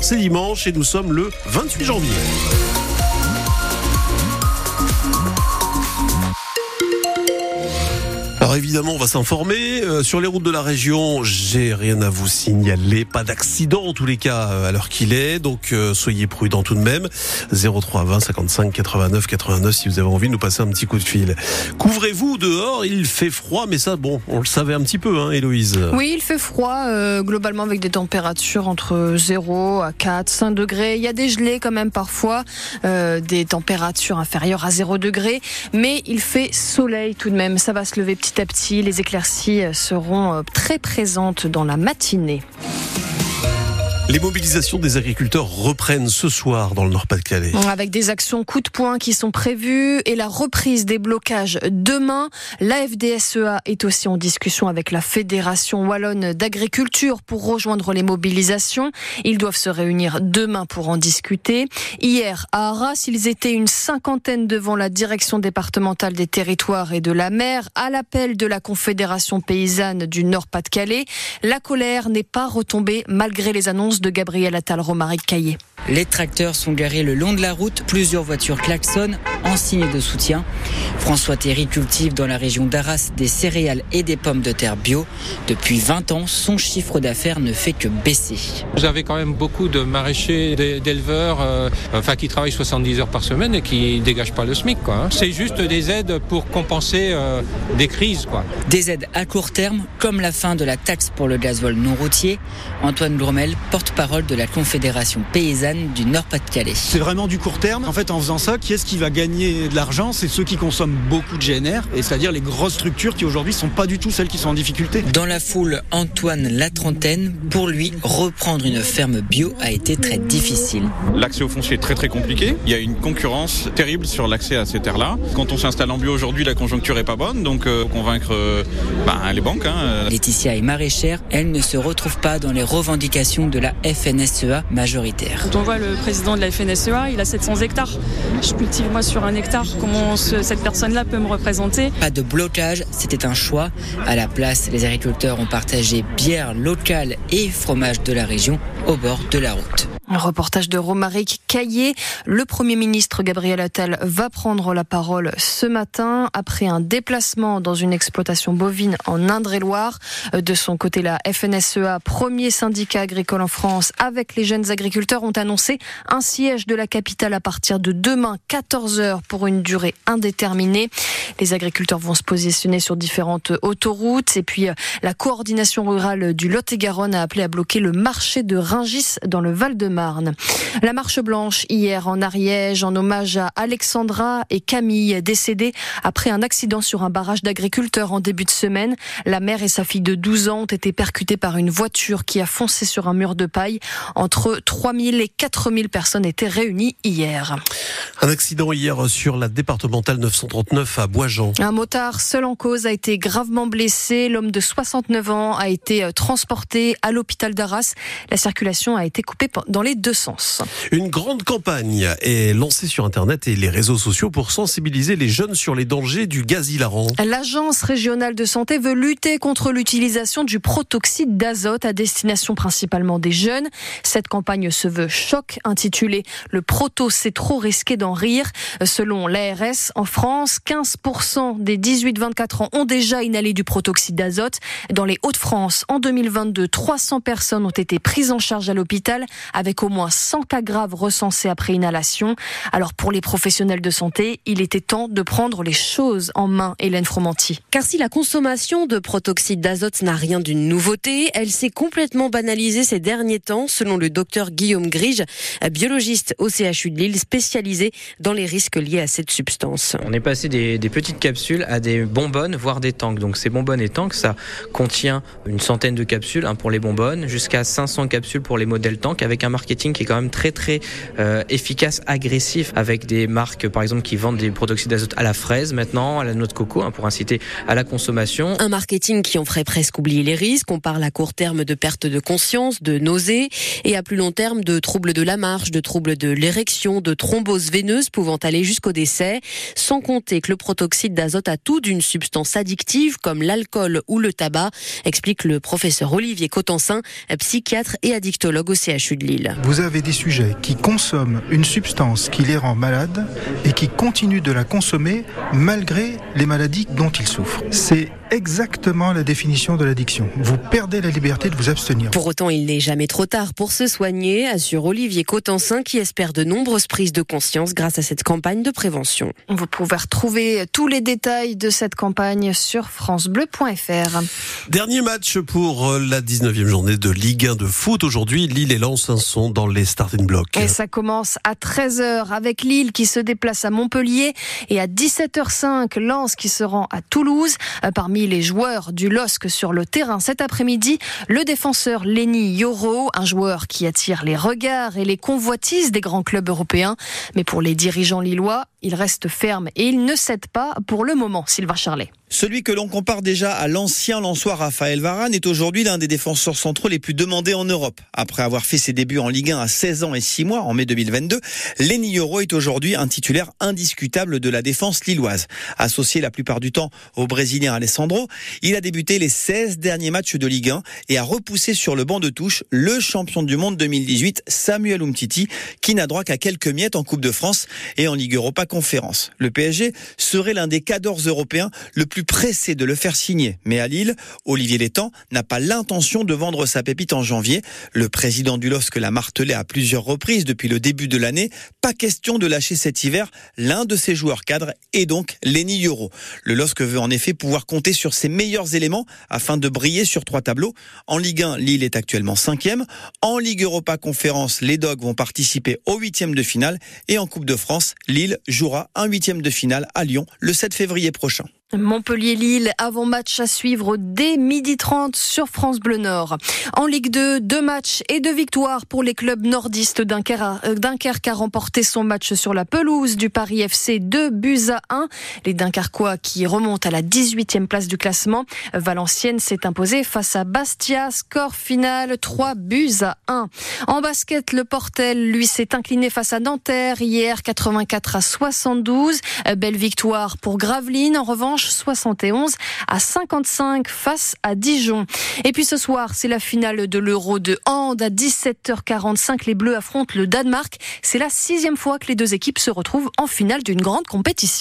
C'est dimanche et nous sommes le 28 janvier. Évidemment, on va s'informer. Euh, sur les routes de la région, j'ai rien à vous signaler. Pas d'accident en tous les cas euh, à l'heure qu'il est. Donc euh, soyez prudents tout de même. 03 20 55 89 89 si vous avez envie de nous passer un petit coup de fil. Couvrez-vous dehors, il fait froid, mais ça, bon, on le savait un petit peu, hein, Héloïse. Oui, il fait froid, globalement avec des températures entre 0 à 4, 5 degrés. Il y a des gelées quand même parfois, des températures inférieures à 0 degrés. Mais il fait soleil tout de même. Ça va se lever petit à petit. Les éclaircies seront euh, très présentes dans la matinée. Les mobilisations des agriculteurs reprennent ce soir dans le Nord-Pas-de-Calais. Avec des actions coup de poing qui sont prévues et la reprise des blocages demain. La FDSEA est aussi en discussion avec la Fédération Wallonne d'Agriculture pour rejoindre les mobilisations. Ils doivent se réunir demain pour en discuter. Hier, à Arras, ils étaient une cinquantaine devant la direction départementale des territoires et de la mer à l'appel de la Confédération paysanne du Nord-Pas-de-Calais. La colère n'est pas retombée malgré les annonces de Gabriel Attal Romaric Caillé. Les tracteurs sont garés le long de la route, plusieurs voitures klaxonnent en signe de soutien. François Théry cultive dans la région d'Arras des céréales et des pommes de terre bio. Depuis 20 ans, son chiffre d'affaires ne fait que baisser. Vous avez quand même beaucoup de maraîchers, d'éleveurs, euh, enfin qui travaillent 70 heures par semaine et qui ne dégagent pas le SMIC. Hein. C'est juste des aides pour compenser euh, des crises. Quoi. Des aides à court terme, comme la fin de la taxe pour le gazole non routier. Antoine Gromel, porte-parole de la Confédération paysanne du Nord-Pas-de-Calais. C'est vraiment du court terme. En fait, en faisant ça, qui est-ce qui va gagner de l'argent? C'est ceux qui consomment beaucoup de GNR, et c'est-à-dire les grosses structures qui aujourd'hui sont pas du tout celles qui sont en difficulté. Dans la foule, Antoine La Trentaine, pour lui, reprendre une ferme bio a été très difficile. L'accès au foncier est très très compliqué. Il y a une concurrence terrible sur l'accès à ces terres-là. Quand on s'installe en bio aujourd'hui, la conjoncture est pas bonne, donc euh, convaincre euh, bah, les banques. Hein. Laetitia est maraîchère, elle ne se retrouve pas dans les revendications de la FNSEA majoritaire on voit le président de la FNSEA, il a 700 hectares. Je cultive moi sur un hectare. Comment cette personne-là peut me représenter Pas de blocage, c'était un choix. À la place, les agriculteurs ont partagé bière locale et fromage de la région au bord de la route. Un reportage de Romaric Caillé. Le Premier ministre Gabriel Attal va prendre la parole ce matin après un déplacement dans une exploitation bovine en Indre-et-Loire. De son côté, la FNSEA, premier syndicat agricole en France, avec les jeunes agriculteurs, ont annoncé un siège de la capitale à partir de demain, 14 heures, pour une durée indéterminée. Les agriculteurs vont se positionner sur différentes autoroutes. Et puis, la coordination rurale du Lot-et-Garonne a appelé à bloquer le marché de Ringis dans le Val-de marne La marche blanche hier en Ariège en hommage à Alexandra et Camille décédées après un accident sur un barrage d'agriculteurs en début de semaine. La mère et sa fille de 12 ans ont été percutées par une voiture qui a foncé sur un mur de paille. Entre 3000 et 4000 personnes étaient réunies hier. Un accident hier sur la départementale 939 à Boisjean. Un motard seul en cause a été gravement blessé. L'homme de 69 ans a été transporté à l'hôpital d'Arras. La circulation a été coupée dans les deux sens. Une grande campagne est lancée sur Internet et les réseaux sociaux pour sensibiliser les jeunes sur les dangers du gaz hilarant. L'Agence régionale de santé veut lutter contre l'utilisation du protoxyde d'azote à destination principalement des jeunes. Cette campagne se veut choc, intitulée Le proto, c'est trop risqué d'en rire. Selon l'ARS, en France, 15% des 18-24 ans ont déjà inhalé du protoxyde d'azote. Dans les Hauts-de-France, en 2022, 300 personnes ont été prises en charge à l'hôpital avec avec au moins 100 cas graves recensés après inhalation. Alors pour les professionnels de santé, il était temps de prendre les choses en main, Hélène Fromanti. Car si la consommation de protoxyde d'azote n'a rien d'une nouveauté, elle s'est complètement banalisée ces derniers temps, selon le docteur Guillaume Grige, biologiste au CHU de Lille, spécialisé dans les risques liés à cette substance. On est passé des, des petites capsules à des bonbonnes, voire des tanks. Donc ces bonbonnes et tanks, ça contient une centaine de capsules hein, pour les bonbonnes, jusqu'à 500 capsules pour les modèles tanks, avec un marketing qui est quand même très très euh, efficace, agressif, avec des marques par exemple qui vendent des protoxydes d'azote à la fraise maintenant, à la noix de coco, hein, pour inciter à la consommation. Un marketing qui en ferait presque oublier les risques. On parle à court terme de perte de conscience, de nausées, et à plus long terme de troubles de la marche, de troubles de l'érection, de thrombose veineuse pouvant aller jusqu'au décès. Sans compter que le protoxyde d'azote a tout d'une substance addictive comme l'alcool ou le tabac, explique le professeur Olivier Cotensin, psychiatre et addictologue au CHU de Lille. Vous avez des sujets qui consomment une substance qui les rend malades et qui continuent de la consommer malgré les maladies dont ils souffrent. C'est exactement la définition de l'addiction. Vous perdez la liberté de vous abstenir. Pour autant, il n'est jamais trop tard pour se soigner, assure Olivier Cotensin qui espère de nombreuses prises de conscience grâce à cette campagne de prévention. Vous pouvez retrouver tous les détails de cette campagne sur francebleu.fr. Dernier match pour euh, la 19e journée de Ligue 1 de foot. Aujourd'hui, Lille et Lens sont dans les starting blocks. Et ça commence à 13h avec Lille qui se déplace à Montpellier et à 17h05 Lens qui se rend à Toulouse. Euh, parmi les joueurs du LOSC sur le terrain cet après-midi, le défenseur Lenny Yoro, un joueur qui attire les regards et les convoitises des grands clubs européens. Mais pour les dirigeants lillois, il reste ferme et il ne cède pas pour le moment, Sylvain Charlet. Celui que l'on compare déjà à l'ancien Lançois Raphaël Varane est aujourd'hui l'un des défenseurs centraux les plus demandés en Europe. Après avoir fait ses débuts en Ligue 1 à 16 ans et 6 mois en mai 2022, Lenny Yoro est aujourd'hui un titulaire indiscutable de la défense lilloise. Associé la plupart du temps au Brésilien Alessandro, il a débuté les 16 derniers matchs de Ligue 1 et a repoussé sur le banc de touche le champion du monde 2018 Samuel Umtiti qui n'a droit qu'à quelques miettes en Coupe de France et en Ligue Europa Conférence. Le PSG serait l'un des cadors européens le plus pressé de le faire signer. Mais à Lille, Olivier Létang n'a pas l'intention de vendre sa pépite en janvier. Le président du LOSC l'a martelé à plusieurs reprises depuis le début de l'année. Pas question de lâcher cet hiver l'un de ses joueurs cadres et donc Lenny Yoro. Le LOSC veut en effet pouvoir compter sur ses meilleurs éléments afin de briller sur trois tableaux. En Ligue 1, Lille est actuellement cinquième. En Ligue Europa Conférence, les Dogs vont participer au huitième de finale. Et en Coupe de France, Lille jouera un huitième de finale à Lyon le 7 février prochain. Montpellier-Lille, avant-match à suivre dès midi 30 sur France Bleu Nord. En Ligue 2, deux matchs et deux victoires pour les clubs nordistes. Euh, Dunkerque a remporté son match sur la pelouse du Paris FC 2 buts à 1. Les Dunkerquois qui remontent à la 18e place du classement. Valenciennes s'est imposée face à Bastia. Score final 3 buts à 1. En basket, le Portel, lui, s'est incliné face à Nanterre hier 84 à 72. Belle victoire pour Gravelines. En revanche, 71 à 55 face à Dijon. Et puis ce soir, c'est la finale de l'Euro de hand à 17h45. Les Bleus affrontent le Danemark. C'est la sixième fois que les deux équipes se retrouvent en finale d'une grande compétition.